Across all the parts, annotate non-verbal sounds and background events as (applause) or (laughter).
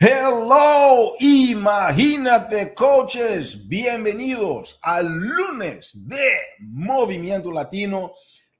Hello, imagínate coaches, bienvenidos al lunes de Movimiento Latino.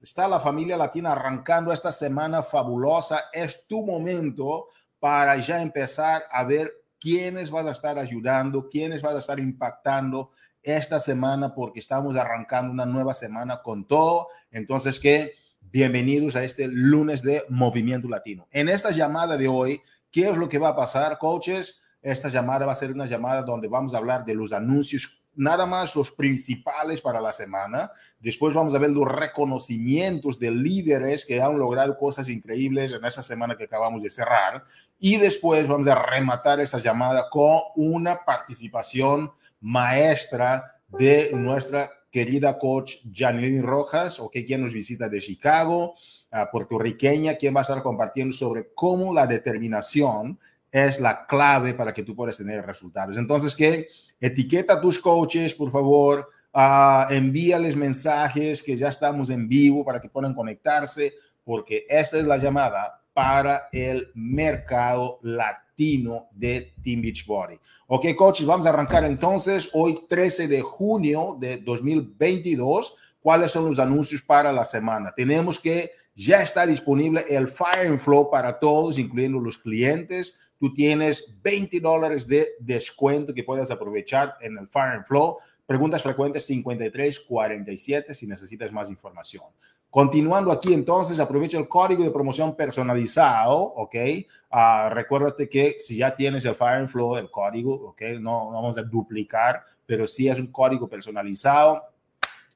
Está la familia latina arrancando esta semana fabulosa. Es tu momento para ya empezar a ver quiénes vas a estar ayudando, quiénes vas a estar impactando esta semana porque estamos arrancando una nueva semana con todo. Entonces, que bienvenidos a este lunes de Movimiento Latino. En esta llamada de hoy ¿Qué es lo que va a pasar, coaches? Esta llamada va a ser una llamada donde vamos a hablar de los anuncios, nada más los principales para la semana. Después vamos a ver los reconocimientos de líderes que han logrado cosas increíbles en esa semana que acabamos de cerrar. Y después vamos a rematar esa llamada con una participación maestra de nuestra querida coach Janine Rojas, o que quien nos visita de Chicago, puertorriqueña, quien va a estar compartiendo sobre cómo la determinación es la clave para que tú puedas tener resultados. Entonces, que etiqueta a tus coaches, por favor, uh, envíales mensajes que ya estamos en vivo para que puedan conectarse, porque esta es la llamada para el mercado latino de Team Beachbody. Ok, coaches, vamos a arrancar entonces hoy 13 de junio de 2022. ¿Cuáles son los anuncios para la semana? Tenemos que ya está disponible el Fire and Flow para todos, incluyendo los clientes. Tú tienes 20 dólares de descuento que puedes aprovechar en el Fire and Flow. Preguntas frecuentes 53 47 si necesitas más información. Continuando aquí, entonces, aprovecha el código de promoción personalizado, ¿ok? Uh, recuérdate que si ya tienes el Fire and Flow, el código, ¿ok? No, no vamos a duplicar, pero sí es un código personalizado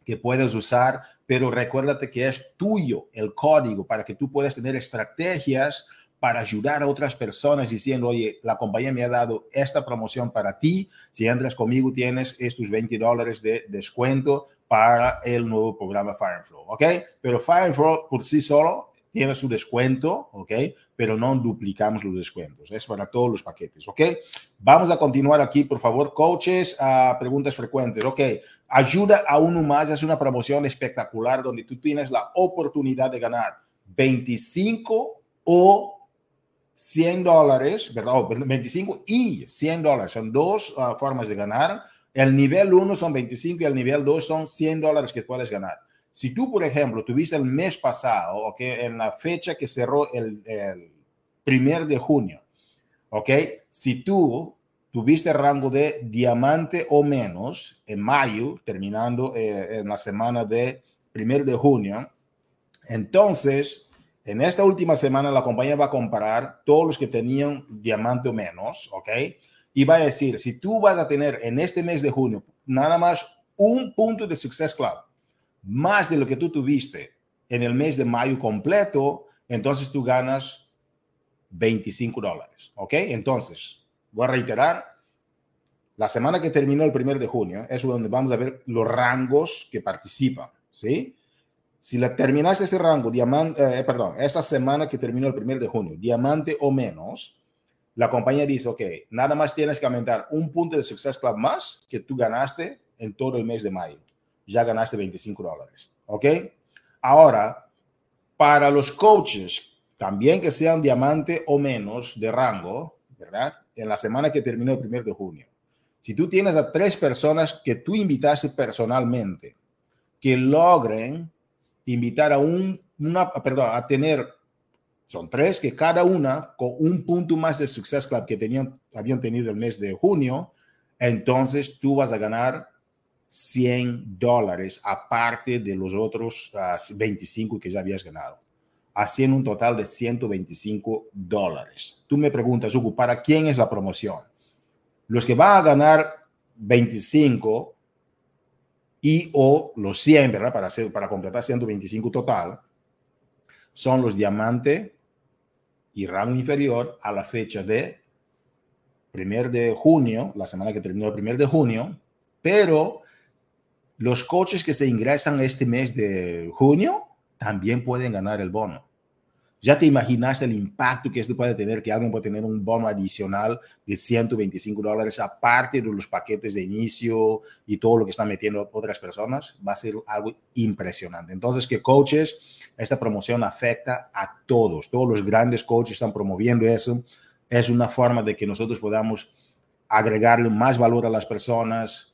que puedes usar, pero recuérdate que es tuyo el código para que tú puedas tener estrategias para ayudar a otras personas diciendo, oye, la compañía me ha dado esta promoción para ti, si entras conmigo tienes estos 20 dólares de descuento para el nuevo programa Fire Flow, ¿ok? Pero Fire Flow por sí solo tiene su descuento, ¿ok? Pero no duplicamos los descuentos, es para todos los paquetes, ¿ok? Vamos a continuar aquí, por favor, coaches, a preguntas frecuentes, ¿ok? Ayuda a uno más, es una promoción espectacular donde tú tienes la oportunidad de ganar 25 o 100 dólares, ¿verdad? 25 y 100 dólares. Son dos uh, formas de ganar. El nivel 1 son 25 y el nivel 2 son 100 dólares que puedes ganar. Si tú, por ejemplo, tuviste el mes pasado, ¿ok? En la fecha que cerró el, el primer de junio, ¿ok? Si tú tuviste rango de diamante o menos en mayo, terminando eh, en la semana de primer de junio, entonces en esta última semana la compañía va a comparar todos los que tenían diamante o menos, ¿ok? Y va a decir, si tú vas a tener en este mes de junio nada más un punto de Success Club, más de lo que tú tuviste en el mes de mayo completo, entonces tú ganas 25 dólares, ¿ok? Entonces, voy a reiterar, la semana que terminó el primer de junio es donde vamos a ver los rangos que participan, ¿sí? Si la terminaste ese rango, diamante, eh, perdón, esta semana que terminó el primer de junio, diamante o menos, la compañía dice, ok, nada más tienes que aumentar un punto de Success Club más que tú ganaste en todo el mes de mayo. Ya ganaste 25 dólares, ¿ok? Ahora, para los coaches, también que sean diamante o menos de rango, En la semana que terminó el primer de junio. Si tú tienes a tres personas que tú invitaste personalmente, que logren invitar a un, una, perdón, a tener, son tres, que cada una con un punto más de Success Club que tenían, habían tenido el mes de junio, entonces tú vas a ganar 100 dólares aparte de los otros 25 ah, que ya habías ganado, haciendo un total de 125 dólares. Tú me preguntas, Hugo, ¿para quién es la promoción? Los que van a ganar 25 y o los 100, ¿verdad? Para, hacer, para completar 125 total, son los diamante y rango inferior a la fecha de primer de junio, la semana que terminó el primer de junio, pero los coches que se ingresan este mes de junio también pueden ganar el bono. Ya te imaginaste el impacto que esto puede tener, que alguien puede tener un bono adicional de 125 dólares aparte de los paquetes de inicio y todo lo que están metiendo otras personas. Va a ser algo impresionante. Entonces, que coaches, esta promoción afecta a todos. Todos los grandes coaches están promoviendo eso. es una forma de que nosotros podamos agregarle más valor a las personas.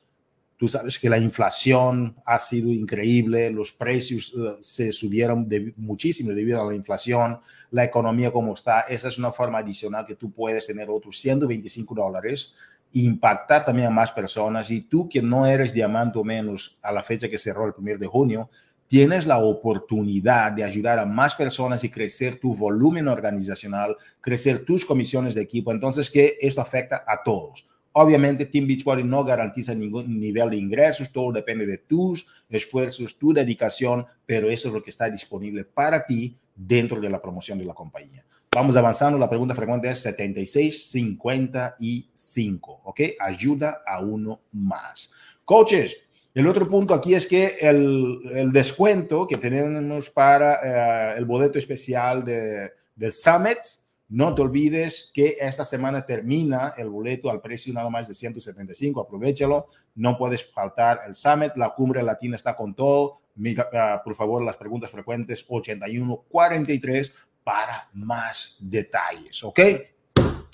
Tú sabes que la inflación ha sido increíble, los precios eh, se subieron de, muchísimo debido a la inflación, la economía como está. Esa es una forma adicional que tú puedes tener otros 125 dólares, impactar también a más personas. Y tú que no eres diamante o menos a la fecha que cerró el primer de junio, tienes la oportunidad de ayudar a más personas y crecer tu volumen organizacional, crecer tus comisiones de equipo. Entonces, que esto afecta a todos. Obviamente, Team Beachbody no garantiza ningún nivel de ingresos, todo depende de tus esfuerzos, tu dedicación, pero eso es lo que está disponible para ti dentro de la promoción de la compañía. Vamos avanzando, la pregunta frecuente es 7655, ¿ok? Ayuda a uno más. Coaches, el otro punto aquí es que el, descuento que tenemos para eh, el boleto especial de, Summit, no te olvides que esta semana termina el boleto al precio nada más de 175. Aprovechalo, no puedes faltar el Summit. La cumbre latina está con todo. Ah, por favor, las preguntas frecuentes 8143 para más detalles. ¿Ok?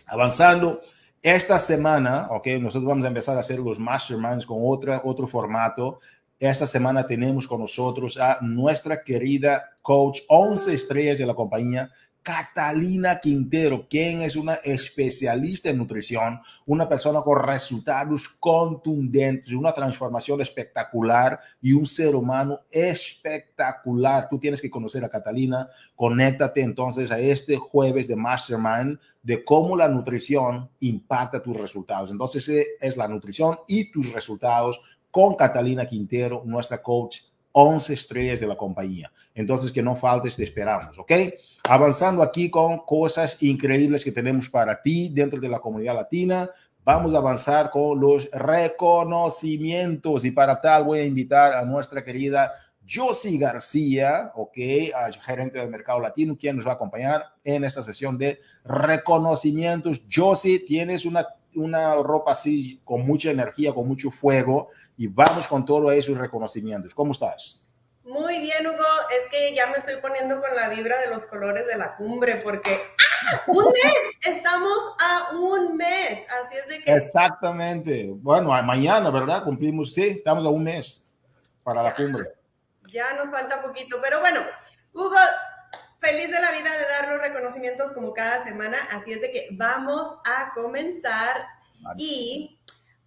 Avanzando. Esta semana, ok, nosotros vamos a empezar a hacer los masterminds con otra, otro formato. Esta semana tenemos con nosotros a nuestra querida coach 11 estrellas de la compañía, Catalina Quintero, quien es una especialista en nutrición, una persona con resultados contundentes, una transformación espectacular y un ser humano espectacular. Tú tienes que conocer a Catalina. Conéctate entonces a este jueves de Mastermind de cómo la nutrición impacta tus resultados. Entonces es la nutrición y tus resultados con Catalina Quintero, nuestra coach 11 estrellas de la compañía. Entonces, que no faltes, te esperamos, ¿ok? Avanzando aquí con cosas increíbles que tenemos para ti dentro de la comunidad latina. Vamos a avanzar con los reconocimientos y para tal voy a invitar a nuestra querida Josie García, ok, gerente del mercado latino, quien nos va a acompañar en esta sesión de reconocimientos. Josie, tienes una, una ropa así con mucha energía, con mucho fuego y vamos con todos esos reconocimientos. ¿Cómo estás? Muy bien, Hugo. Es que ya me estoy poniendo con la vibra de los colores de la cumbre porque ¡ah! un mes, estamos a un mes. Así es de que... Exactamente. Bueno, mañana, ¿verdad? Cumplimos, sí, estamos a un mes para la cumbre. Ya nos falta poquito, pero bueno, Hugo, feliz de la vida de dar los reconocimientos como cada semana. Así es de que vamos a comenzar. Y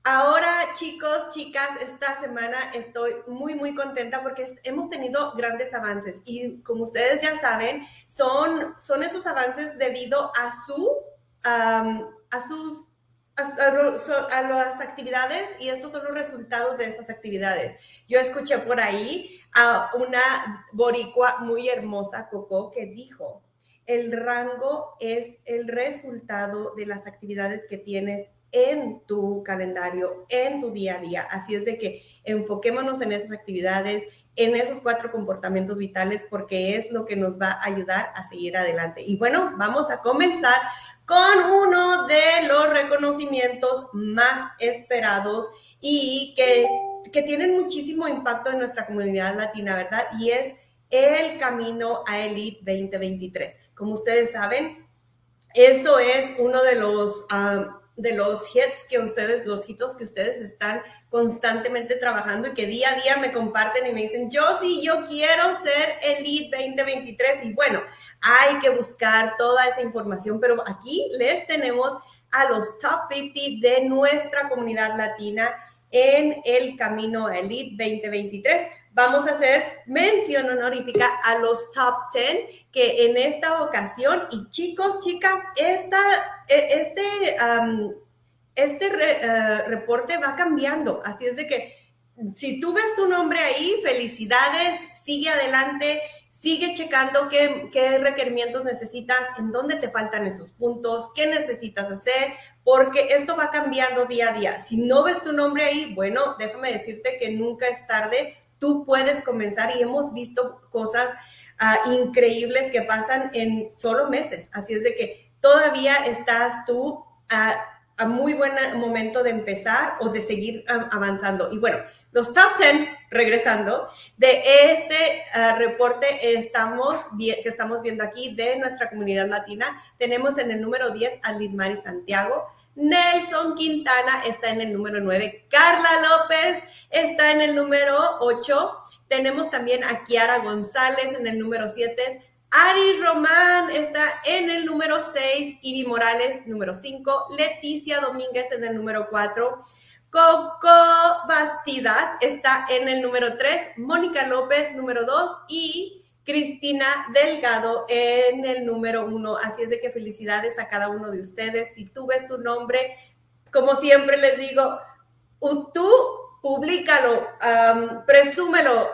Ahora, chicos, chicas, esta semana estoy muy, muy contenta porque hemos tenido grandes avances y como ustedes ya saben, son, son esos avances debido a su, a sus, a, las actividades y estos son los resultados de esas actividades. Yo escuché por ahí a una boricua muy hermosa, Coco, que dijo, el rango es el resultado de las actividades que tienes en tu calendario, en tu día a día. Así es de que enfoquémonos en esas actividades, en esos cuatro comportamientos vitales, porque es lo que nos va a ayudar a seguir adelante. Y bueno, vamos a comenzar con uno de los reconocimientos más esperados y que, que tienen muchísimo impacto en nuestra comunidad latina, ¿verdad? Y es el camino a Elite 2023. Como ustedes saben, esto es uno de los... Ah, de los hits que ustedes, los hitos que ustedes están constantemente trabajando y que día a día me comparten y me dicen, yo sí, yo quiero ser Elite 2023. Y bueno, hay que buscar toda esa información, pero aquí les tenemos a los top 50 de nuestra comunidad latina en el camino Elite 2023 vamos a hacer mención honorífica a los top 10 que en esta ocasión, y chicos, chicas, esta, e, este, este eh, reporte va cambiando. Así es de que si tú ves tu nombre ahí, felicidades, sigue adelante, sigue checando qué, qué, requerimientos necesitas, en dónde te faltan esos puntos, qué necesitas hacer, porque esto va cambiando día a día. Si no ves tu nombre ahí, bueno, déjame decirte que nunca es tarde tú puedes comenzar y hemos visto cosas ah, increíbles que pasan en solo meses. Así es de que todavía estás tú a, muy buen momento de empezar o de seguir avanzando. Y bueno, los top 10, regresando, de este ah, reporte estamos, que estamos viendo aquí de nuestra comunidad latina, tenemos en el número 10 a Lidmari Santiago, Nelson Quintana está en el número 9, Carla López está en el número 8, tenemos también a Kiara González en el número 7, Ari Román está en el número 6, Ivy Morales número 5, Leticia Domínguez en el número 4, Coco Bastidas está en el número 3, Mónica López número 2 y Cristina Delgado en el número 1. Así es de que felicidades a cada uno de ustedes. Si tú ves tu nombre, como siempre les digo, tú públicalo, presúmelo,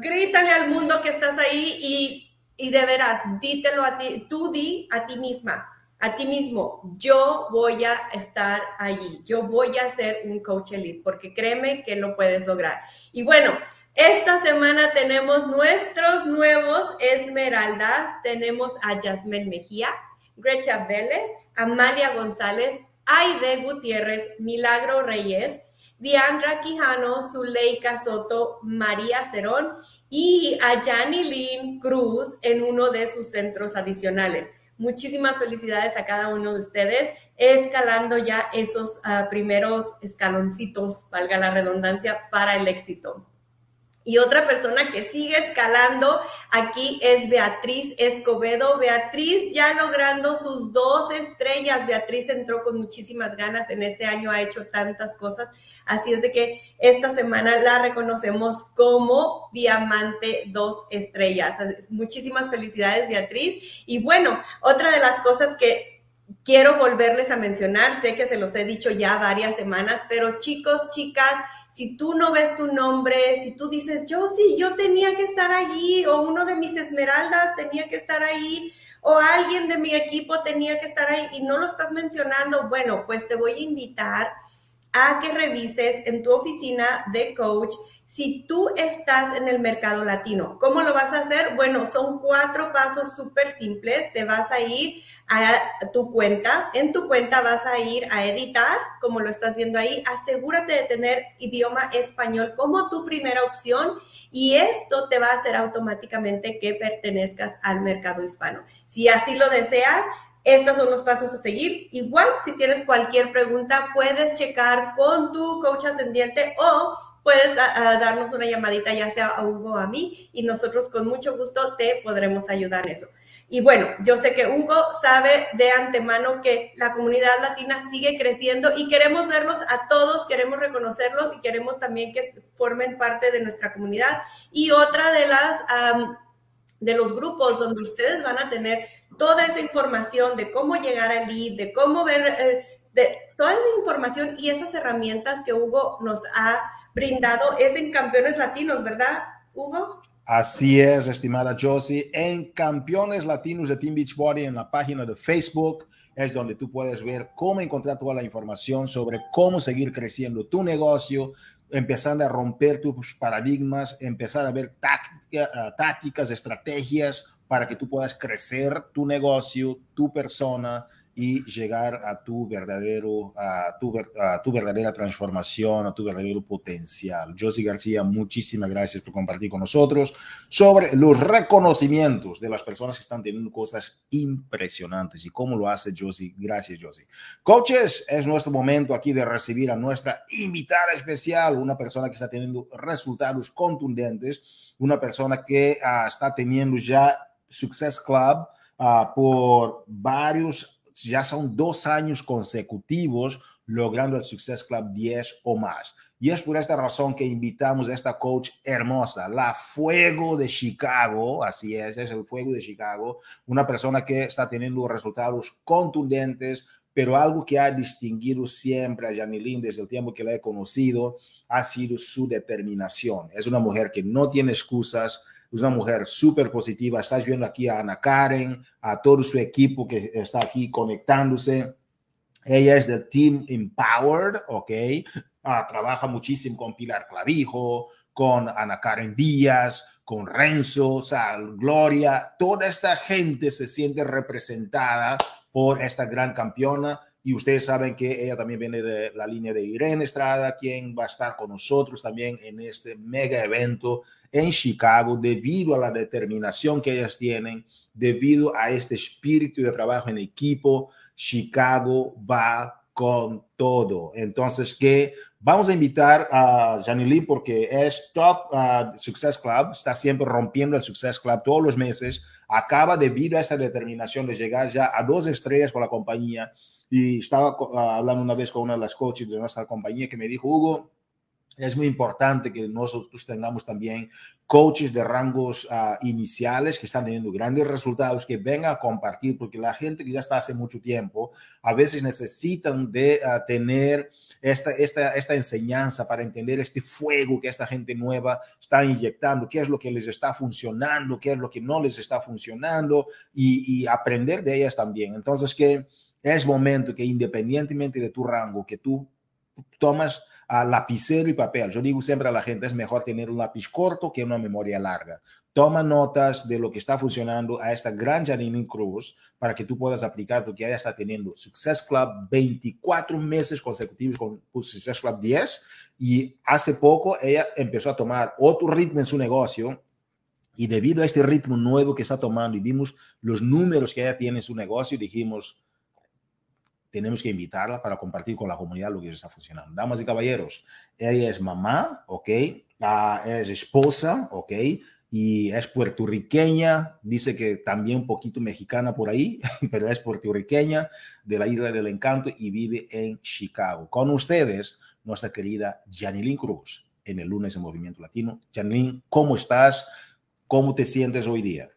grítale al mundo que estás ahí y y de veras, dítelo a ti, tú di a ti misma, a ti mismo, yo voy a estar allí, yo voy a ser un coach elite, porque créeme que lo puedes lograr. Y bueno, esta semana tenemos nuestros nuevos esmeraldas, tenemos a Yasmén Mejía, Grecha Vélez, Amalia González, Aide Gutiérrez, Milagro Reyes, Diandra Quijano, Zuleika Soto, María Cerón y a Lynn Cruz en uno de sus centros adicionales. Muchísimas felicidades a cada uno de ustedes, escalando ya esos ah, primeros escaloncitos, valga la redundancia, para el éxito. Y otra persona que sigue escalando aquí es Beatriz Escobedo. Beatriz ya logrando sus dos estrellas. Beatriz entró con muchísimas ganas en este año, ha hecho tantas cosas. Así es de que esta semana la reconocemos como Diamante dos estrellas. Muchísimas felicidades, Beatriz. Y bueno, otra de las cosas que quiero volverles a mencionar, sé que se los he dicho ya varias semanas, pero chicos, chicas, si tú no ves tu nombre, si tú dices, yo sí, yo tenía que estar allí, o uno de mis esmeraldas tenía que estar ahí, o alguien de mi equipo tenía que estar ahí y no lo estás mencionando, bueno, pues te voy a invitar a que revises en tu oficina de coach si tú estás en el mercado latino. ¿Cómo lo vas a hacer? Bueno, son cuatro pasos súper simples. Te vas a ir a tu cuenta. En tu cuenta vas a ir a editar, como lo estás viendo ahí. Asegúrate de tener idioma español como tu primera opción y esto te va a hacer automáticamente que pertenezcas al mercado hispano. Si así lo deseas, estos son los pasos a seguir. Igual, si tienes cualquier pregunta, puedes checar con tu coach ascendiente o puedes darnos una llamadita ya sea a Hugo o a mí y nosotros con mucho gusto te podremos ayudar en eso. Y bueno, yo sé que Hugo sabe de antemano que la comunidad latina sigue creciendo y queremos verlos a todos, queremos reconocerlos y queremos también que formen parte de nuestra comunidad. Y otra de las de los grupos donde ustedes van a tener toda esa información de cómo llegar al lead, de cómo ver, eh, de toda esa información y esas herramientas que Hugo nos ha brindado es en Campeones Latinos, ¿verdad, Hugo? Así es, estimada Josie. En Campeones Latinos de Team Beachbody, en la página de Facebook, es donde tú puedes ver cómo encontrar toda la información sobre cómo seguir creciendo tu negocio, empezando a romper tus paradigmas, empezar a ver táctica, tácticas, estrategias para que tú puedas crecer tu negocio, tu persona, y llegar a tu verdadero, a tu, a tu verdadera transformación, a tu verdadero potencial. Josie García, muchísimas gracias por compartir con nosotros sobre los reconocimientos de las personas que están teniendo cosas impresionantes y cómo lo hace Josie. Gracias, Josie. Coaches, es nuestro momento aquí de recibir a nuestra invitada especial, una persona que está teniendo resultados contundentes, una persona que uh, está teniendo ya Success Club uh, por varios ya son dos años consecutivos logrando el Success Club 10 o más. Y es por esta razón que invitamos a esta coach hermosa, la Fuego de Chicago, así es, es el Fuego de Chicago, una persona que está teniendo resultados contundentes, pero algo que ha distinguido siempre a Janilyn desde el tiempo que la he conocido ha sido su determinación. Es una mujer que no tiene excusas, es una mujer súper positiva. Estás viendo aquí a Ana Karen, a todo su equipo que está aquí conectándose. Ella es del Team Empowered, ¿ok? Ah, trabaja muchísimo con Pilar Clavijo, con Ana Karen Díaz, con Renzo, o sea, Gloria. Toda esta gente se siente representada por esta gran campeona Y ustedes saben que ella también viene de la línea de Irene Estrada, quien va a estar con nosotros también en este mega evento en Chicago debido a la determinación que ellas tienen, debido a este espíritu de trabajo en equipo. Chicago va con todo. Entonces, que vamos a invitar a Janilyn porque es top uh, Success Club, está siempre rompiendo el Success Club todos los meses, acaba debido a esta determinación de llegar ya a dos estrellas con la compañía. Y estaba uh, hablando una vez con una de las coaches de nuestra compañía que me dijo, Hugo, es muy importante que nosotros tengamos también coaches de rangos uh, iniciales que están teniendo grandes resultados, que vengan a compartir, porque la gente que ya está hace mucho tiempo, a veces necesitan de uh, tener esta, esta, esta enseñanza para entender este fuego que esta gente nueva está inyectando, qué es lo que les está funcionando, qué es lo que no les está funcionando y, y aprender de ellas también. Entonces, que es momento que independientemente de tu rango, que tú tomas a lapicero y papel. Yo digo siempre a la gente, es mejor tener un lápiz corto que una memoria larga. Toma notas de lo que está funcionando a esta gran Janine Cruz para que tú puedas aplicar, porque ella está teniendo Success Club 24 meses consecutivos con Success Club 10 y hace poco ella empezó a tomar otro ritmo en su negocio y debido a este ritmo nuevo que está tomando y vimos los números que ella tiene en su negocio, dijimos, tenemos que invitarla para compartir con la comunidad lo que está funcionando. Damas y caballeros, ella es mamá, ¿ok? Uh, es esposa, ¿ok? Y es puertorriqueña, dice que también un poquito mexicana por ahí, (laughs) pero es puertorriqueña de la Isla del Encanto y vive en Chicago. Con ustedes, nuestra querida Janilyn Cruz, en el lunes de Movimiento Latino. Janilyn, ¿cómo estás? ¿Cómo te sientes hoy día?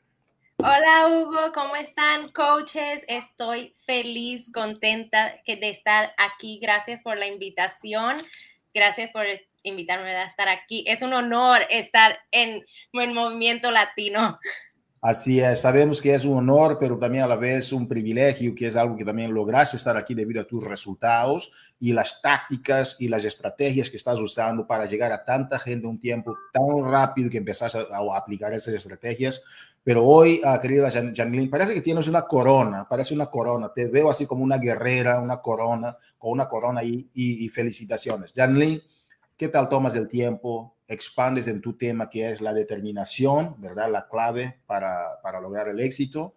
Hola Hugo, ¿cómo están coaches? Estoy feliz, contenta de estar aquí. Gracias por la invitación. Gracias por invitarme a estar aquí. Es un honor estar en el movimiento latino. Así es, sabemos que es un honor, pero también a la vez un privilegio, que es algo que también lograste estar aquí debido a tus resultados y las tácticas y las estrategias que estás usando para llegar a tanta gente en un tiempo tan rápido que empezás a, a aplicar esas estrategias. Pero hoy, uh, querida Janine, parece que tienes una corona, parece una corona. Te veo así como una guerrera, una corona, con una corona y, y, y felicitaciones. Janine, ¿qué tal tomas el tiempo? Expandes en tu tema que es la determinación, ¿verdad? La clave para, para lograr el éxito.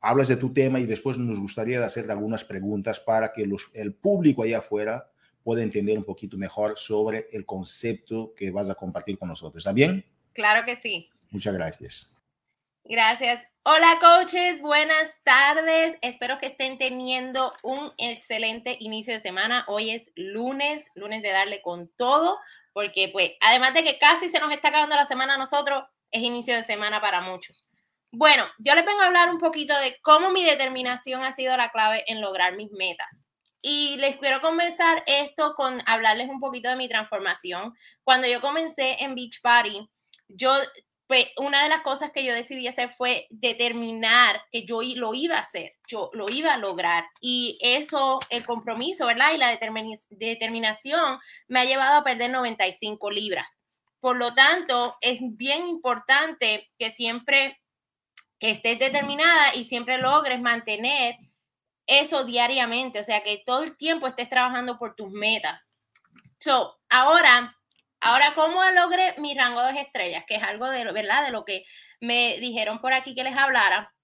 Hablas de tu tema y después nos gustaría hacer algunas preguntas para que los, el público allá afuera pueda entender un poquito mejor sobre el concepto que vas a compartir con nosotros. ¿Está bien? Claro que sí. Muchas gracias. Gracias. Hola coaches, buenas tardes. Espero que estén teniendo un excelente inicio de semana. Hoy es lunes, lunes de darle con todo, porque pues además de que casi se nos está acabando la semana a nosotros, es inicio de semana para muchos. Bueno, yo les vengo a hablar un poquito de cómo mi determinación ha sido la clave en lograr mis metas. Y les quiero comenzar esto con hablarles un poquito de mi transformación. Cuando yo comencé en Beach Party, yo una de las cosas que yo decidí hacer fue determinar que yo lo iba a hacer, yo lo iba a lograr. Y eso, el compromiso, ¿verdad? Y la determinación me ha llevado a perder 95 libras. Por lo tanto, es bien importante que siempre estés determinada y siempre logres mantener eso diariamente, o sea, que todo el tiempo estés trabajando por tus metas. So, ahora Ahora, ¿cómo logré mi rango de estrellas? Que es algo de, ¿verdad? de lo que me dijeron por aquí que les hablara.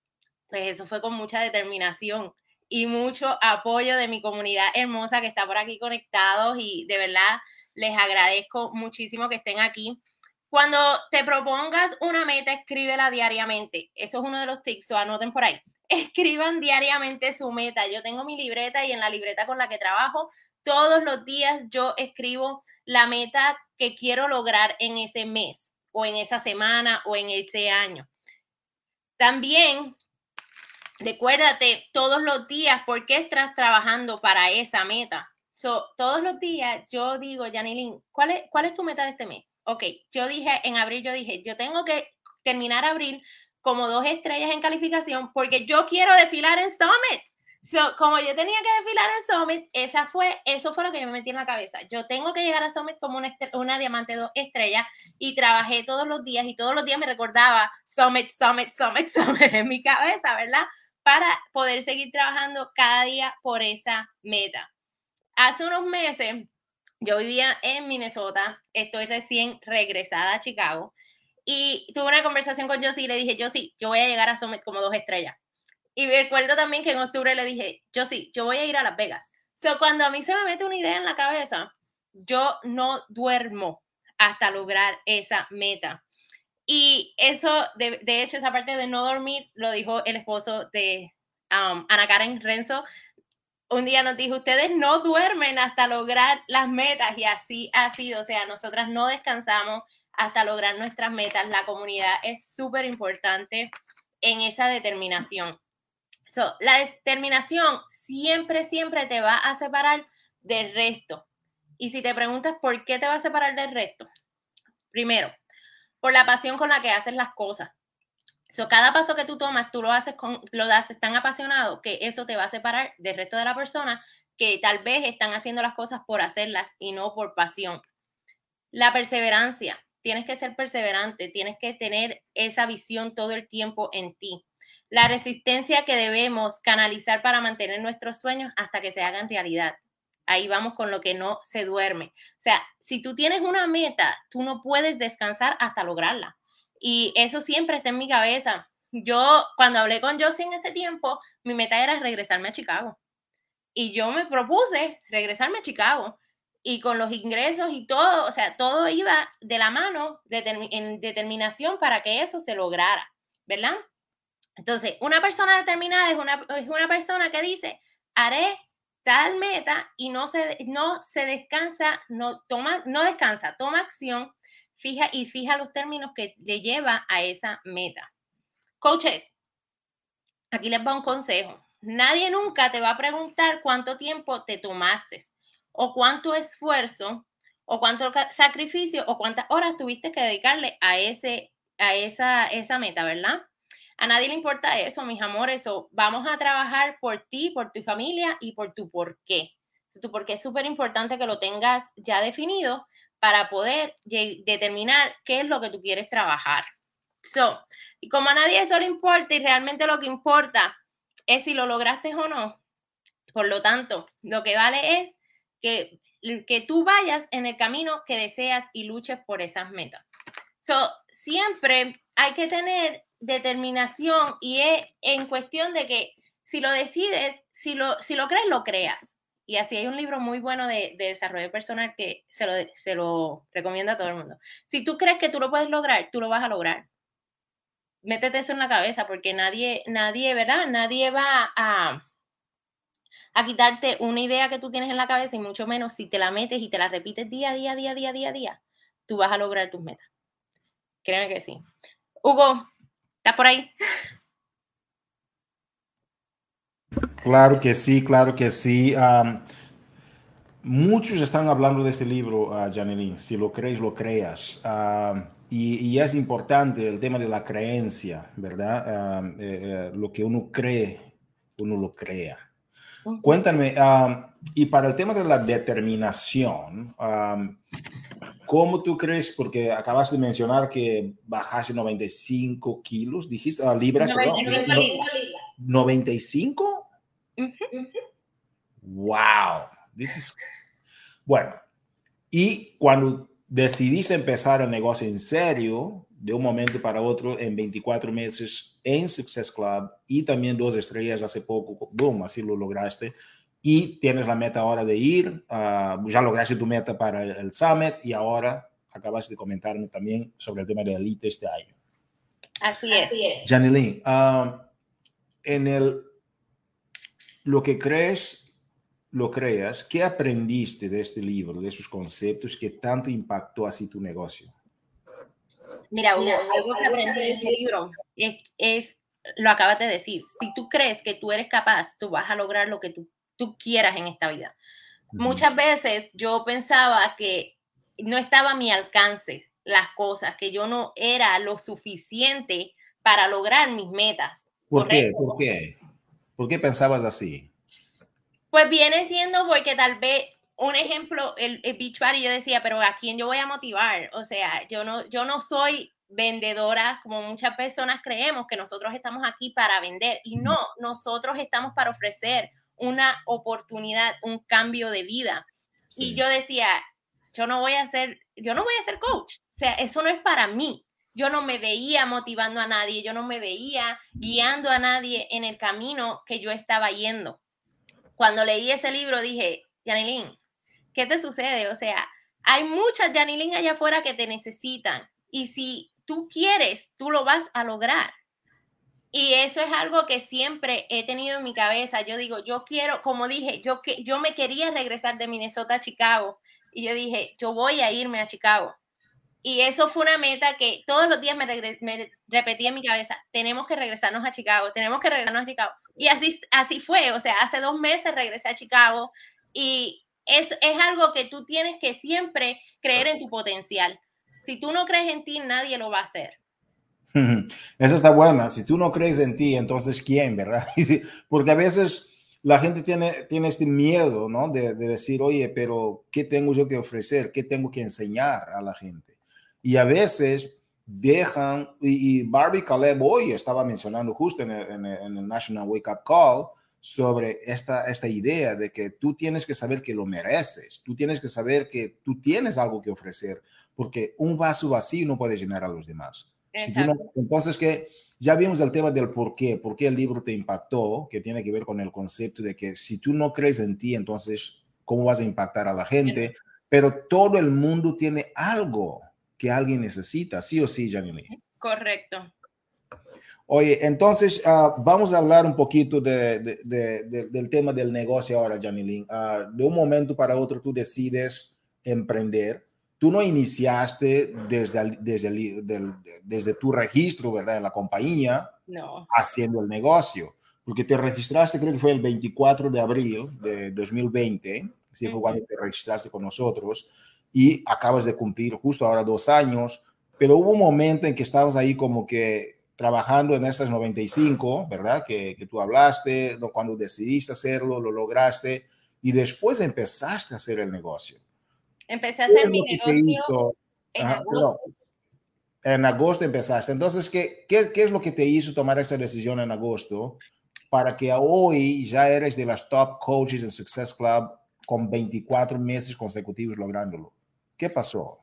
Pues eso fue con mucha determinación y mucho apoyo de mi comunidad hermosa que está por aquí conectados y de verdad les agradezco muchísimo que estén aquí. Cuando te propongas una meta, escríbela diariamente. Eso es uno de los tips, o anoten por ahí. (laughs) Escriban diariamente su meta. Yo tengo mi libreta y en la libreta con la que trabajo, todos los días yo escribo la meta que quiero lograr en ese mes o en esa semana o en ese año. También recuérdate todos los días por qué estás trabajando para esa meta. So, todos los días yo digo, Janilin, ¿cuál es, ¿cuál es tu meta de este mes? Ok, yo dije en abril, yo dije, yo tengo que terminar abril como dos estrellas en calificación porque yo quiero desfilar en Summit. So, como yo tenía que desfilar en Summit, esa fue, eso fue lo que yo me metí en la cabeza. Yo tengo que llegar a Summit como una, una diamante dos estrellas y trabajé todos los días y todos los días me recordaba Summit, Summit, Summit, (laughs) Summit en mi cabeza, ¿verdad? para poder seguir trabajando cada día por esa meta. Hace unos meses yo vivía en Minnesota, estoy recién regresada a Chicago y tuve una conversación con Josie y le dije, Josie, yo voy a llegar a Summit como dos estrellas. Y recuerdo también que en octubre le dije, Josie, yo voy a ir a Las Vegas. So, cuando a mí se me mete una idea en la cabeza, yo no duermo hasta lograr esa meta. Y eso, de, de hecho, esa parte de no dormir lo dijo el esposo de um, Ana Karen Renzo un día nos dijo, ustedes no duermen hasta lograr las metas y así ha sido, o sea, nosotras no descansamos hasta lograr nuestras metas. La comunidad es súper importante en esa determinación. So, la determinación siempre, siempre te va a separar del resto. Y si te preguntas por qué te va a separar del resto, primero, por la pasión con la que haces las cosas. So, cada paso que tú tomas, tú lo haces con, lo haces tan apasionado que eso te va a separar del resto de la persona que tal vez están haciendo las cosas por hacerlas y no por pasión. La perseverancia. Tienes que ser perseverante, tienes que tener esa visión todo el tiempo en ti. La resistencia que debemos canalizar para mantener nuestros sueños hasta que se hagan realidad. Ahí vamos con lo que no se duerme. O sea, si tú tienes una meta, tú no puedes descansar hasta lograrla. Y eso siempre está en mi cabeza. Yo, cuando hablé con Josie en ese tiempo, mi meta era regresarme a Chicago. Y yo me propuse regresarme a Chicago. Y con los ingresos y todo, o sea, todo iba de la mano en determinación para que eso se lograra, ¿verdad? Entonces, una persona determinada es una, es una persona que dice, haré tal meta y no se, no se descansa, no, toma, no descansa, toma acción fija y fija los términos que le lleva a esa meta. Coaches, aquí les va un consejo. Nadie nunca te va a preguntar cuánto tiempo te tomaste o cuánto esfuerzo o cuánto sacrificio o cuántas horas tuviste que dedicarle a, ese, a esa, esa meta, ¿verdad? A nadie le importa eso, mis amores. O vamos a trabajar por ti, por tu familia y por tu por qué. Tu por qué es súper importante que lo tengas ya definido para poder determinar qué es lo que tú quieres trabajar. So, y como a nadie eso le importa y realmente lo que importa es si lo lograste o no, por lo tanto, lo que vale es que, que tú vayas en el camino que deseas y luches por esas metas. So, siempre hay que tener determinación y es en cuestión de que si lo decides, si lo, si lo crees, lo creas. Y así hay un libro muy bueno de, desarrollo personal que se lo, se lo recomiendo a todo el mundo. Si tú crees que tú lo puedes lograr, tú lo vas a lograr. Métete eso en la cabeza porque nadie, nadie, ¿verdad? Nadie va a, a quitarte una idea que tú tienes en la cabeza y mucho menos si te la metes y te la repites día día, día, día, día, día, tú vas a lograr tus metas. Créeme que sí. Hugo, ¿estás por ahí? Claro que sí, claro que sí. muchos están hablando de este libro, uh, Si lo crees, lo creas. y, es importante el tema de la creencia, ¿verdad? Eh, eh, lo que uno cree, uno lo crea. Cuéntame, y para el tema de la determinación, ¿cómo tú crees? Porque acabas de mencionar que bajaste 95 kilos, dijiste, uh, libras, 95 ¿95? Wow. This is... Bueno, y cuando decidiste empezar el negocio en serio, de un momento para otro, en 24 meses en Success Club y también dos estrellas hace poco, boom, así lo lograste. Y tienes la meta ahora de ir, uh, ya lograste tu meta para el Summit y ahora acabas de comentarme también sobre el tema de Elite este año. Así es. Es. Uh, en el lo que crees, lo creas. ¿Qué aprendiste de este libro, de esos conceptos que tanto impactó así tu negocio? Mira, algo que aprendí de ese libro es, lo acabas de decir, si tú crees que tú eres capaz, tú vas a lograr lo que tú, tú quieras en esta vida. Muchas veces yo pensaba que no estaba a mi alcance las cosas, que yo no era lo suficiente para lograr mis metas. ¿Por qué? ¿Por qué? ¿Por qué pensabas así? Pues viene siendo porque tal vez un ejemplo, el, Beach Party, yo decía, pero ¿a quién yo voy a motivar? O sea, yo no, yo no soy vendedora, como muchas personas creemos que nosotros estamos aquí para vender y no, nosotros estamos para ofrecer una oportunidad, un cambio de vida. Y yo decía, yo no voy a ser, yo no voy a ser coach, o sea, eso no es para mí. Yo no me veía motivando a nadie, yo no me veía guiando a nadie en el camino que yo estaba yendo. Cuando leí ese libro dije, Janilín, ¿qué te sucede? O sea, hay muchas Janilín allá afuera que te necesitan y si tú quieres, tú lo vas a lograr. Y eso es algo que siempre he tenido en mi cabeza. Yo digo, yo quiero, como dije, yo, que, yo me quería regresar de Minnesota a Chicago. Y yo dije, yo voy a irme a Chicago. Y eso fue una meta que todos los días me, me repetía en mi cabeza, tenemos que regresarnos a Chicago, tenemos que regresarnos a Chicago. Y así, así fue, o sea, hace dos meses regresé a Chicago y es, es algo que tú tienes que siempre creer en tu potencial. Si tú no crees en ti, nadie lo va a hacer. Esa está buena. Si tú no crees en ti, entonces ¿quién, verdad? (laughs) Porque a veces la gente tiene, tiene este miedo, ¿no? De, decir, oye, pero ¿qué tengo yo que ofrecer? ¿Qué tengo que enseñar a la gente? Y a veces dejan, y, Barbie Caleb hoy estaba mencionando justo en el, en el, National Wake Up Call sobre esta, esta idea de que tú tienes que saber que lo mereces, tú tienes que saber que tú tienes algo que ofrecer, porque un vaso vacío no puede llenar a los demás entonces, que ya vimos el tema del por qué, por qué el libro te impactó, que tiene que ver con el concepto de que si tú no crees en ti, entonces, ¿cómo vas a impactar a la gente? Pero todo el mundo tiene algo que alguien necesita, sí o sí, Janine. Correcto. Oye, entonces ah, vamos a hablar un poquito de, del tema del negocio ahora, Janine. Ah, de un momento para otro tú decides emprender tú no iniciaste desde, desde, desde tu registro, ¿verdad? En la compañía, no. haciendo el negocio, porque te registraste, creo que fue el 24 de abril de 2020, así fue cuando te registraste con nosotros, y acabas de cumplir justo ahora dos años, pero hubo un momento en que estabas ahí como que trabajando en estas 95, ¿verdad? Que, que tú hablaste, cuando decidiste hacerlo, lo lograste, y después empezaste a hacer el negocio. Empecé a hacer mi negocio en agosto. En agosto empezaste. Entonces, ¿qué, ¿qué, qué, es lo que te hizo tomar esa decisión en agosto para que hoy ya eres de las top coaches en Success Club con 24 meses consecutivos lográndolo? ¿Qué pasó?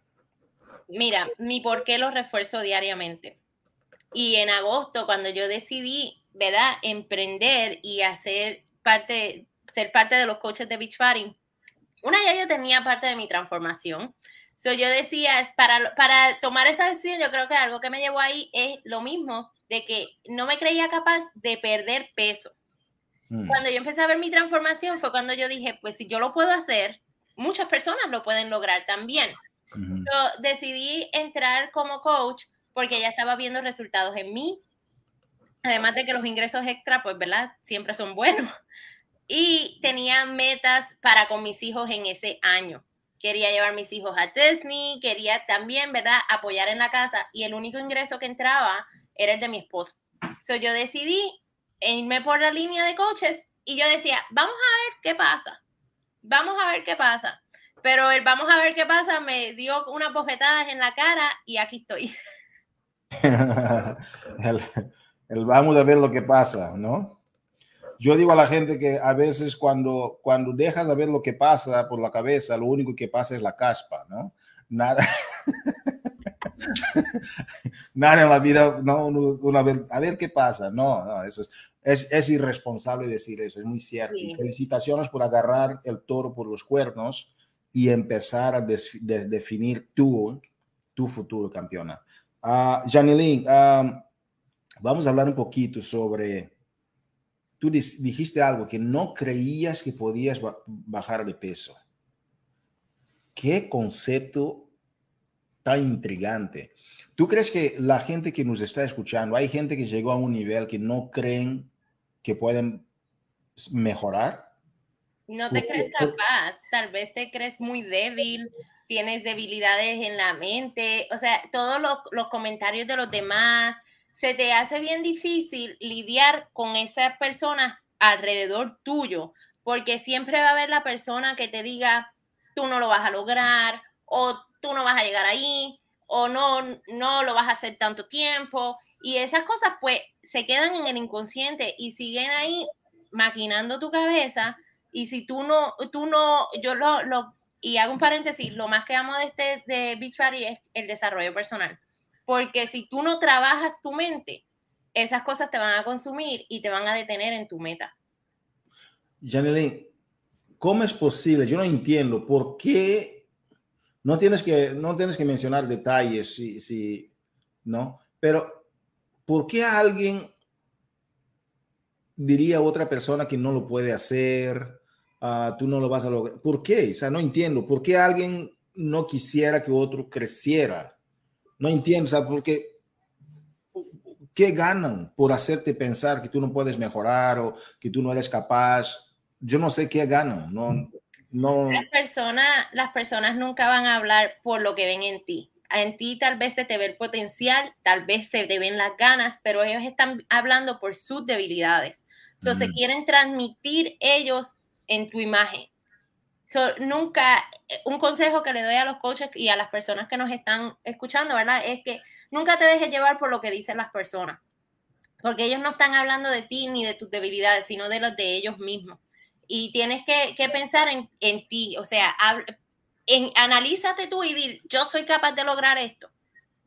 Mira, mi por qué lo refuerzo diariamente. Y en agosto, cuando yo decidí, ¿verdad?, emprender y hacer parte, ser parte de los coaches de Beach Party, una ya yo tenía parte de mi transformación. So yo decía, para, para tomar esa decisión, yo creo que algo que me llevó ahí es lo mismo, de que no me creía capaz de perder peso. Mm. Cuando yo empecé a ver mi transformación fue cuando yo dije, pues si yo lo puedo hacer, muchas personas lo pueden lograr también. Yo decidí entrar como coach porque ya estaba viendo resultados en mí, además de que los ingresos extra, pues, ¿verdad? Siempre son buenos y tenía metas para con mis hijos en ese año. Quería llevar mis hijos a Disney, quería también, ¿verdad?, apoyar en la casa y el único ingreso que entraba era el de mi esposo. So yo decidí irme por la línea de coaches y yo decía, vamos a ver qué pasa, vamos a ver qué pasa. Pero el vamos a ver qué pasa me dio unas bofetadas en la cara y aquí estoy. (laughs) el vamos a ver lo que pasa, ¿no? Yo digo a la gente que a veces cuando, cuando dejas de ver lo que pasa por la cabeza, lo único que pasa es la caspa, ¿no? Nada. (laughs) Nada en la vida, no, una vez, a ver qué pasa, no, no, eso es, es, irresponsable decir eso, es muy cierto. Felicitaciones por agarrar el toro por los cuernos y empezar a definir tu, tu futuro campeona. Uh, vamos a hablar un poquito sobre tú dijiste algo que no creías que podías bajar de peso. Qué concepto tan intrigante. ¿Tú crees que la gente que nos está escuchando, hay gente que llegó a un nivel que no creen que pueden mejorar? No te crees capaz, tal vez te crees muy débil, tienes debilidades en la mente, o sea, todos los, los comentarios de los demás, se te hace bien difícil lidiar con esas personas alrededor tuyo, porque siempre va a haber la persona que te diga, tú no lo vas a lograr, o tú no vas a llegar ahí, o no, no lo vas a hacer tanto tiempo. Y esas cosas pues se quedan en el inconsciente y siguen ahí maquinando tu cabeza. Y si tú no, tú no, yo lo, lo y hago un paréntesis, lo más que amo de este de Beachbody es el desarrollo personal. Porque si tú no trabajas tu mente, esas cosas te van a consumir y te van a detener en tu meta. Janelle, ¿cómo es posible? Yo no entiendo por qué no tienes que, no tienes que mencionar detalles, si, si, ¿no? Pero, ¿por qué alguien diría a otra persona que no lo puede hacer? Uh, tú no lo vas a lograr. ¿Por qué? O sea, no entiendo. ¿Por qué alguien no quisiera que otro creciera? No entiendo, ¿sabes? Porque ¿qué ganan por hacerte pensar que tú no puedes mejorar o que tú no eres capaz? Yo no sé qué ganan. No, no. Las, personas, las personas nunca van a hablar por lo que ven en ti. En ti tal vez se te ve el potencial, tal vez se te ven las ganas, pero ellos están hablando por sus debilidades. So, Se quieren transmitir ellos en tu imagen. So, nunca, eh, un consejo que le doy a los coaches y a las personas que nos están escuchando, ¿verdad? Es que nunca te dejes llevar por lo que dicen las personas, porque ellos no están hablando de ti ni de tus debilidades, sino de los de ellos mismos. Y tienes que, pensar en, ti, o sea, en, analízate tú y dir, yo soy capaz de lograr esto.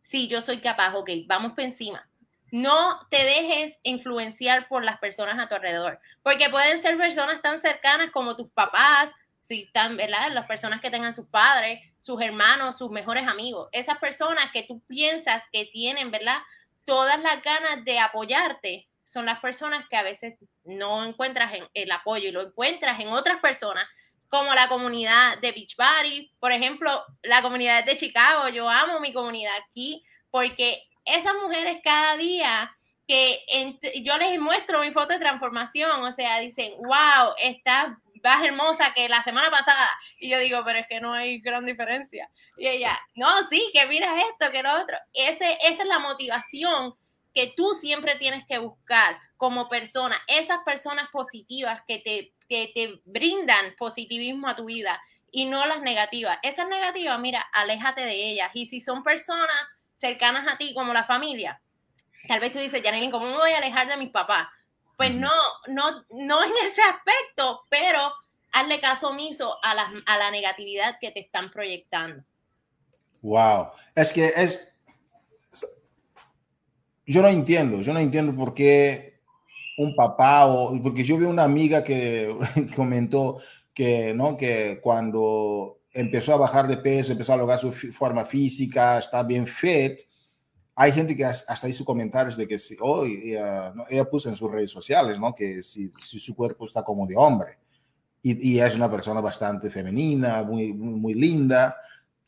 Sí, yo soy capaz, ok, vamos por encima. No te dejes influenciar por las personas a tu alrededor, porque pueden ser personas tan cercanas como tus papás, si están, ¿verdad? Las personas que tengan sus padres, sus hermanos, sus mejores amigos, esas personas que tú piensas que tienen, ¿verdad? Todas las ganas de apoyarte, son las personas que a veces no encuentras en el apoyo y lo encuentras en otras personas, como la comunidad de Beachbody, por ejemplo, la comunidad de Chicago. Yo amo mi comunidad aquí porque esas mujeres cada día que yo les muestro mi foto de transformación, o sea, dicen, wow, estás más hermosa que la semana pasada. Y yo digo, pero es que no hay gran diferencia. Y ella, no, sí, que mira esto, que lo otro. Ese, esa es la motivación que tú siempre tienes que buscar como persona. Esas personas positivas que te, que te brindan positivismo a tu vida y no las negativas. Esas negativas, mira, aléjate de ellas. Y si son personas cercanas a ti, como la familia, tal vez tú dices, Janine, ¿cómo me voy a alejar de mis papás? Pues no, no, no en ese aspecto, pero hazle caso omiso a la, a la negatividad que te están proyectando. Wow, es que es, yo no entiendo, yo no entiendo por qué un papá o, porque yo vi una amiga que (laughs) comentó que, ¿no? Que cuando empezó a bajar de peso, empezó a lograr su forma física, está bien fit, hay gente que hasta hizo comentarios de que si hoy ella, puso en sus redes sociales, ¿no? Que si, su cuerpo está como de hombre y, y, es una persona bastante femenina, muy, muy, linda.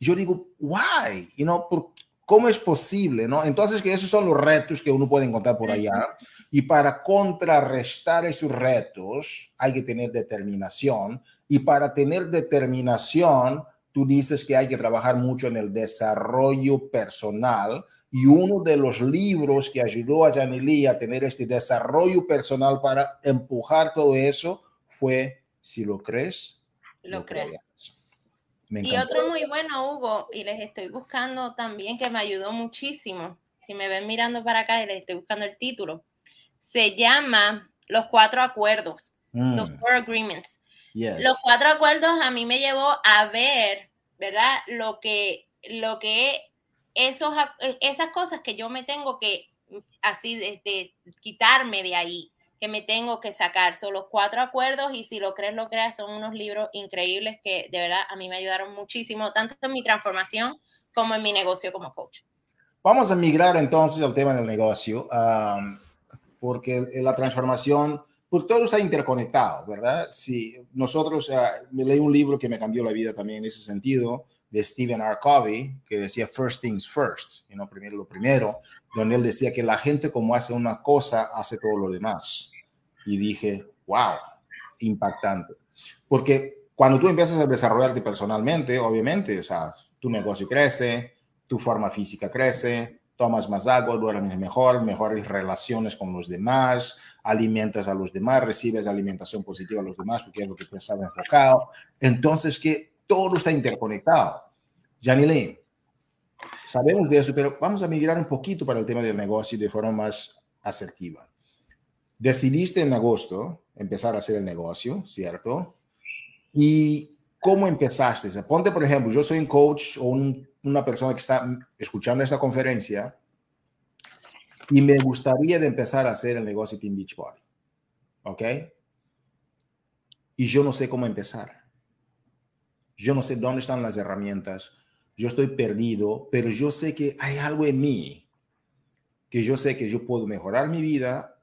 Yo digo, why? You know, ¿cómo es posible, no? Entonces que esos son los retos que uno puede encontrar por allá y para contrarrestar esos retos hay que tener determinación y para tener determinación tú dices que hay que trabajar mucho en el desarrollo personal y uno de los libros que ayudó a Janely a tener este desarrollo personal para empujar todo eso fue Si lo crees, lo, crees. Y otro muy bueno, Hugo, y les estoy buscando también que me ayudó muchísimo. Si me ven mirando para acá y les estoy buscando el título, se llama Los Cuatro Acuerdos, los mm. Four Agreements. Los Cuatro Acuerdos a mí me llevó a ver, ¿verdad? Lo que, lo que esos, e, esas cosas que yo me tengo que, así, de, quitarme de ahí, que me tengo que sacar. Son los cuatro acuerdos y si lo crees, lo creas, son unos libros increíbles que de verdad a mí me ayudaron muchísimo, tanto en mi transformación como en mi negocio como coach. Vamos a migrar entonces al tema del negocio, porque la transformación, pues todo está interconectado, ¿verdad? Si nosotros, me leí un libro que me cambió la vida también en ese sentido, de Stephen R. Covey, que decía First Things First, you know, primero lo primero, donde él decía que la gente como hace una cosa, hace todo lo demás. Y dije, wow, impactante. Porque cuando tú empiezas a desarrollarte personalmente, obviamente, o sea, tu negocio crece, tu forma física crece, tomas más agua, duermes mejor, mejores relaciones con los demás, alimentas a los demás, recibes alimentación positiva a los demás porque es lo que tú estás enfocado. Entonces, que todo está interconectado. Janine, sabemos de eso, pero vamos a migrar un poquito para el tema del negocio de forma más asertiva. Decidiste en agosto empezar a hacer el negocio, ¿cierto? ¿Y cómo empezaste? ponte, por ejemplo, yo soy un coach o una persona que está escuchando esta conferencia y me gustaría de empezar a hacer el negocio Team Beach Party. ¿Ok? Y yo no sé cómo empezar. Yo no sé dónde están las herramientas. Yo estoy perdido, pero yo sé que hay algo en mí que yo sé que yo puedo mejorar mi vida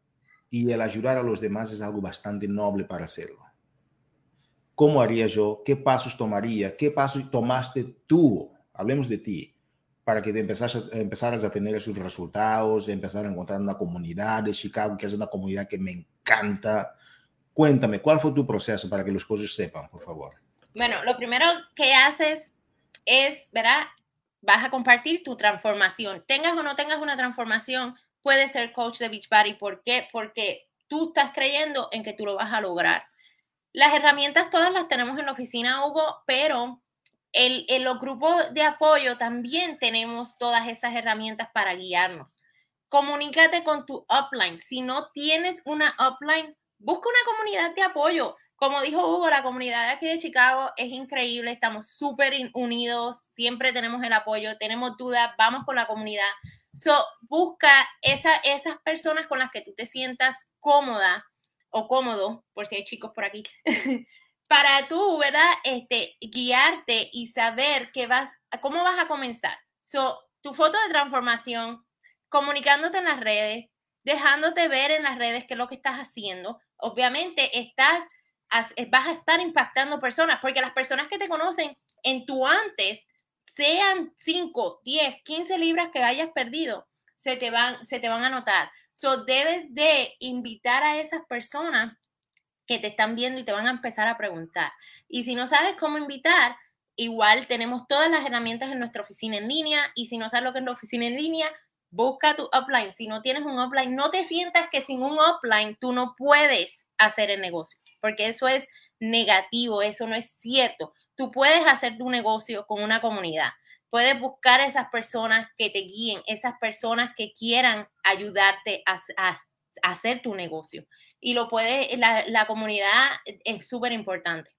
y el ayudar a los demás es algo bastante noble para hacerlo. ¿Cómo haría yo? ¿Qué pasos tomaría? ¿Qué pasos tomaste tú? Hablemos de ti para que te empezaras a tener esos resultados, empezar a encontrar una comunidad de Chicago, que es una comunidad que me encanta. Cuéntame, ¿cuál fue tu proceso para que los cosas sepan, por favor? Bueno, lo primero que haces es, ¿verdad? Vas a compartir tu transformación. Tengas o no tengas una transformación, puedes ser coach de Beachbody. ¿Por qué? Porque tú estás creyendo en que tú lo vas a lograr. Las herramientas todas las tenemos en la oficina, Hugo, pero en los grupos de apoyo también tenemos todas esas herramientas para guiarnos. Comunícate con tu upline. Si no tienes una upline, busca una comunidad de apoyo. Como dijo Hugo, la comunidad de aquí de Chicago es increíble, estamos súper unidos, siempre tenemos el apoyo, tenemos dudas, vamos con la comunidad. So, busca esa, esas personas con las que tú te sientas cómoda o cómodo, por si hay chicos por aquí, (laughs) para tú, ¿verdad? Este, guiarte y saber qué vas, cómo vas a comenzar. So, tu foto de transformación, comunicándote en las redes, dejándote ver en las redes qué es lo que estás haciendo. Obviamente estás, vas a estar impactando personas, porque las personas que te conocen en tu antes, sean 5, 10, 15 libras que hayas perdido, se te van, se te van a notar. So, debes de invitar a esas personas que te están viendo y te van a empezar a preguntar. Y si no sabes cómo invitar, igual tenemos todas las herramientas en nuestra oficina en línea y si no sabes lo que es la oficina en línea, busca tu upline. Si no tienes un upline, no te sientas que sin un upline tú no puedes hacer el negocio, porque eso es negativo, eso no es cierto. Tú puedes hacer tu negocio con una comunidad. Puedes buscar esas personas que te guíen, esas personas que quieran ayudarte a, hacer tu negocio. Y lo puede, la, comunidad es súper importante.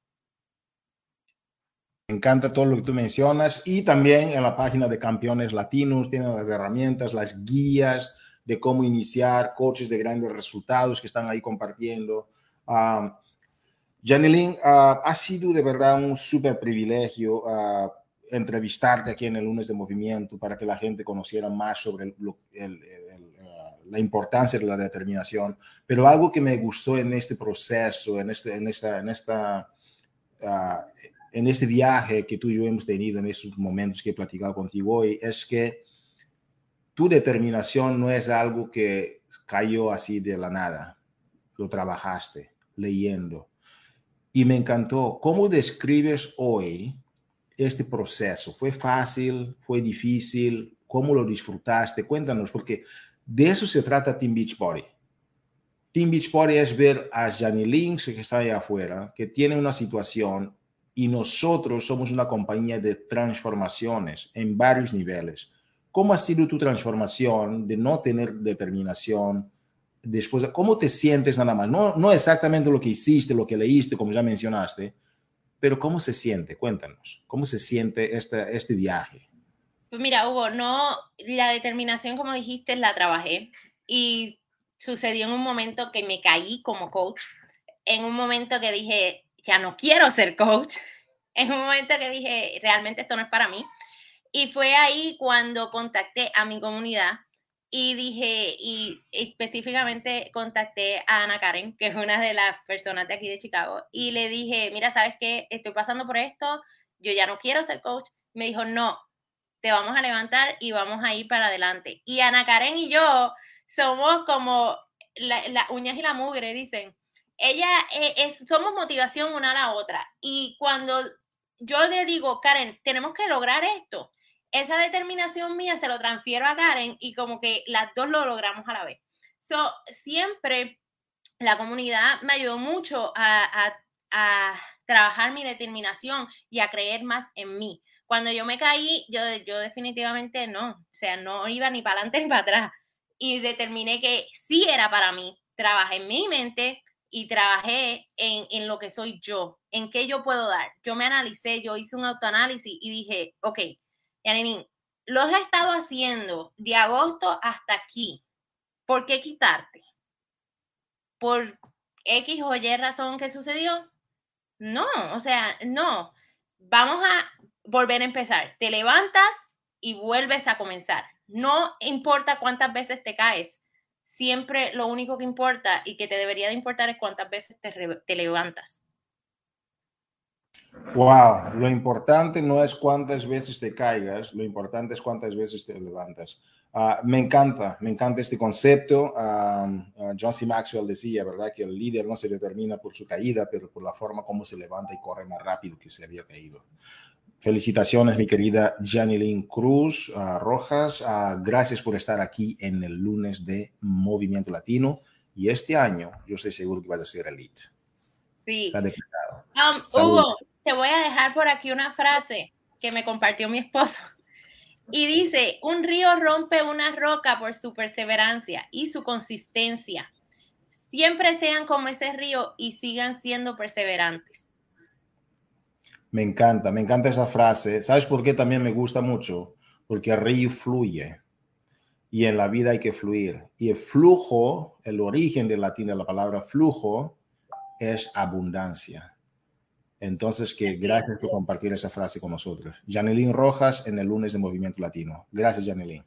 Me encanta todo lo que tú mencionas y también en la página de Campeones Latinos tienen las herramientas, las guías de cómo iniciar, coaches de grandes resultados que están ahí compartiendo. Um, ah, ha sido de verdad un súper privilegio ah, entrevistarte aquí en el lunes de movimiento para que la gente conociera más sobre el, el, la importancia de la determinación, pero algo que me gustó en este proceso, en este, en esta, en esta, en este viaje que tú y yo hemos tenido en estos momentos que he platicado contigo hoy, es que tu determinación no es algo que cayó así de la nada, lo trabajaste leyendo. Y me encantó cómo describes hoy este proceso. ¿Fue fácil? ¿Fue difícil? ¿Cómo lo disfrutaste? Cuéntanos, porque de eso se trata Team Beach Body. Team Beach Body es ver a Janny Links que está allá afuera, que tiene una situación y nosotros somos una compañía de transformaciones en varios niveles. ¿Cómo ha sido tu transformación de no tener determinación? Después, ¿cómo te sientes nada más? No, no exactamente lo que hiciste, lo que leíste, como ya mencionaste, pero ¿cómo se siente? Cuéntanos, ¿cómo se siente este, este viaje? Pues mira, Hugo, no, la determinación, como dijiste, la trabajé y sucedió en un momento que me caí como coach, en un momento que dije, ya no quiero ser coach, (laughs) en un momento que dije, realmente esto no es para mí. Y fue ahí cuando contacté a mi comunidad y dije, y específicamente contacté a Ana Karen, que es una de las personas de aquí de Chicago, y le dije, mira, ¿sabes qué? Estoy pasando por esto, yo ya no quiero ser coach. Me dijo, no, te vamos a levantar y vamos a ir para adelante. Y Ana Karen y yo somos como las uñas y la mugre, dicen. Ella eh, es, somos motivación una a la otra. Y cuando yo le digo, Karen, tenemos que lograr esto, esa determinación mía se lo transfiero a Karen y como que las dos lo logramos a la vez. So, siempre la comunidad me ayudó mucho a, a trabajar mi determinación y a creer más en mí Cuando yo me caí, yo, yo definitivamente no, o sea, no iba ni para adelante (laughs) ni para atrás. Y determiné que sí era para mí. Trabajé en mi mente y trabajé en, en lo que soy yo, en qué yo puedo dar. Yo me analicé, yo hice un autoanálisis y dije, ok, Yaninin, lo has estado haciendo de agosto hasta aquí. ¿Por qué quitarte? ¿Por X o Y razón que sucedió? No, o sea, no. Vamos a volver a empezar. Te levantas y vuelves a comenzar. No importa cuántas veces te caes. Siempre lo único que importa y que te debería de importar es cuántas veces te levantas. Wow, lo importante no es cuántas veces te caigas, lo importante es cuántas veces te levantas. Uh, me encanta, me encanta este concepto. Uh, John C. Maxwell decía, ¿verdad?, que el líder no se determina por su caída, pero por la forma como se levanta y corre más rápido que se había caído. Felicitaciones, mi querida Janilyn Cruz uh, Rojas. gracias por estar aquí en el lunes de Movimiento Latino. Y este año, yo estoy seguro que vas a ser elite. Sí. Um, Hugo, te voy a dejar por aquí una frase que me compartió mi esposo. Y dice, un río rompe una roca por su perseverancia y su consistencia. Siempre sean como ese río y sigan siendo perseverantes. Me encanta, me encanta esa frase. ¿Sabes por qué también me gusta mucho? Porque el río fluye y en la vida hay que fluir. Y el flujo, el origen del latín de la palabra flujo, es abundancia. Entonces, que gracias por compartir esa frase con nosotros. Janelín Rojas en el lunes de Movimiento Latino. Gracias, Janelín.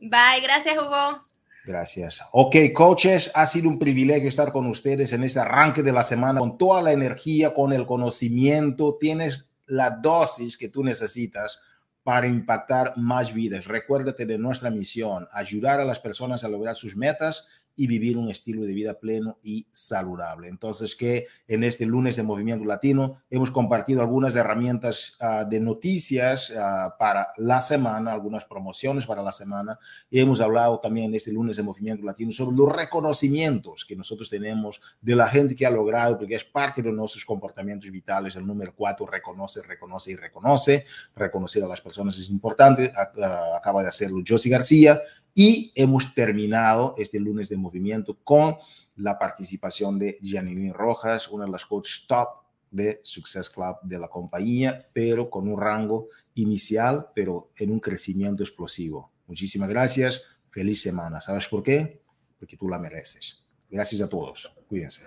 Bye, gracias, Hugo. Gracias. Ok, coaches, ha sido un privilegio estar con ustedes en este arranque de la semana con toda la energía, con el conocimiento. Tienes la dosis que tú necesitas para impactar más vidas. Recuérdate de nuestra misión, ayudar a las personas a lograr sus metas y vivir un estilo de vida pleno y saludable. Entonces, que en este lunes de Movimiento Latino hemos compartido algunas herramientas ah, de noticias ah, para la semana, algunas promociones para la semana, y hemos hablado también en este lunes de Movimiento Latino sobre los reconocimientos que nosotros tenemos de la gente que ha logrado, porque es parte de nuestros comportamientos vitales. El número cuatro, reconoce, reconoce y reconoce. Reconocer a las personas es importante. Ah, acaba de hacerlo Josie García y hemos terminado este lunes de movimiento con la participación de Janine Rojas, una de las coaches top de Success Club de la compañía, pero con un rango inicial, pero en un crecimiento explosivo. Muchísimas gracias. Feliz semana. ¿Sabes por qué? Porque tú la mereces. Gracias a todos. Cuídense.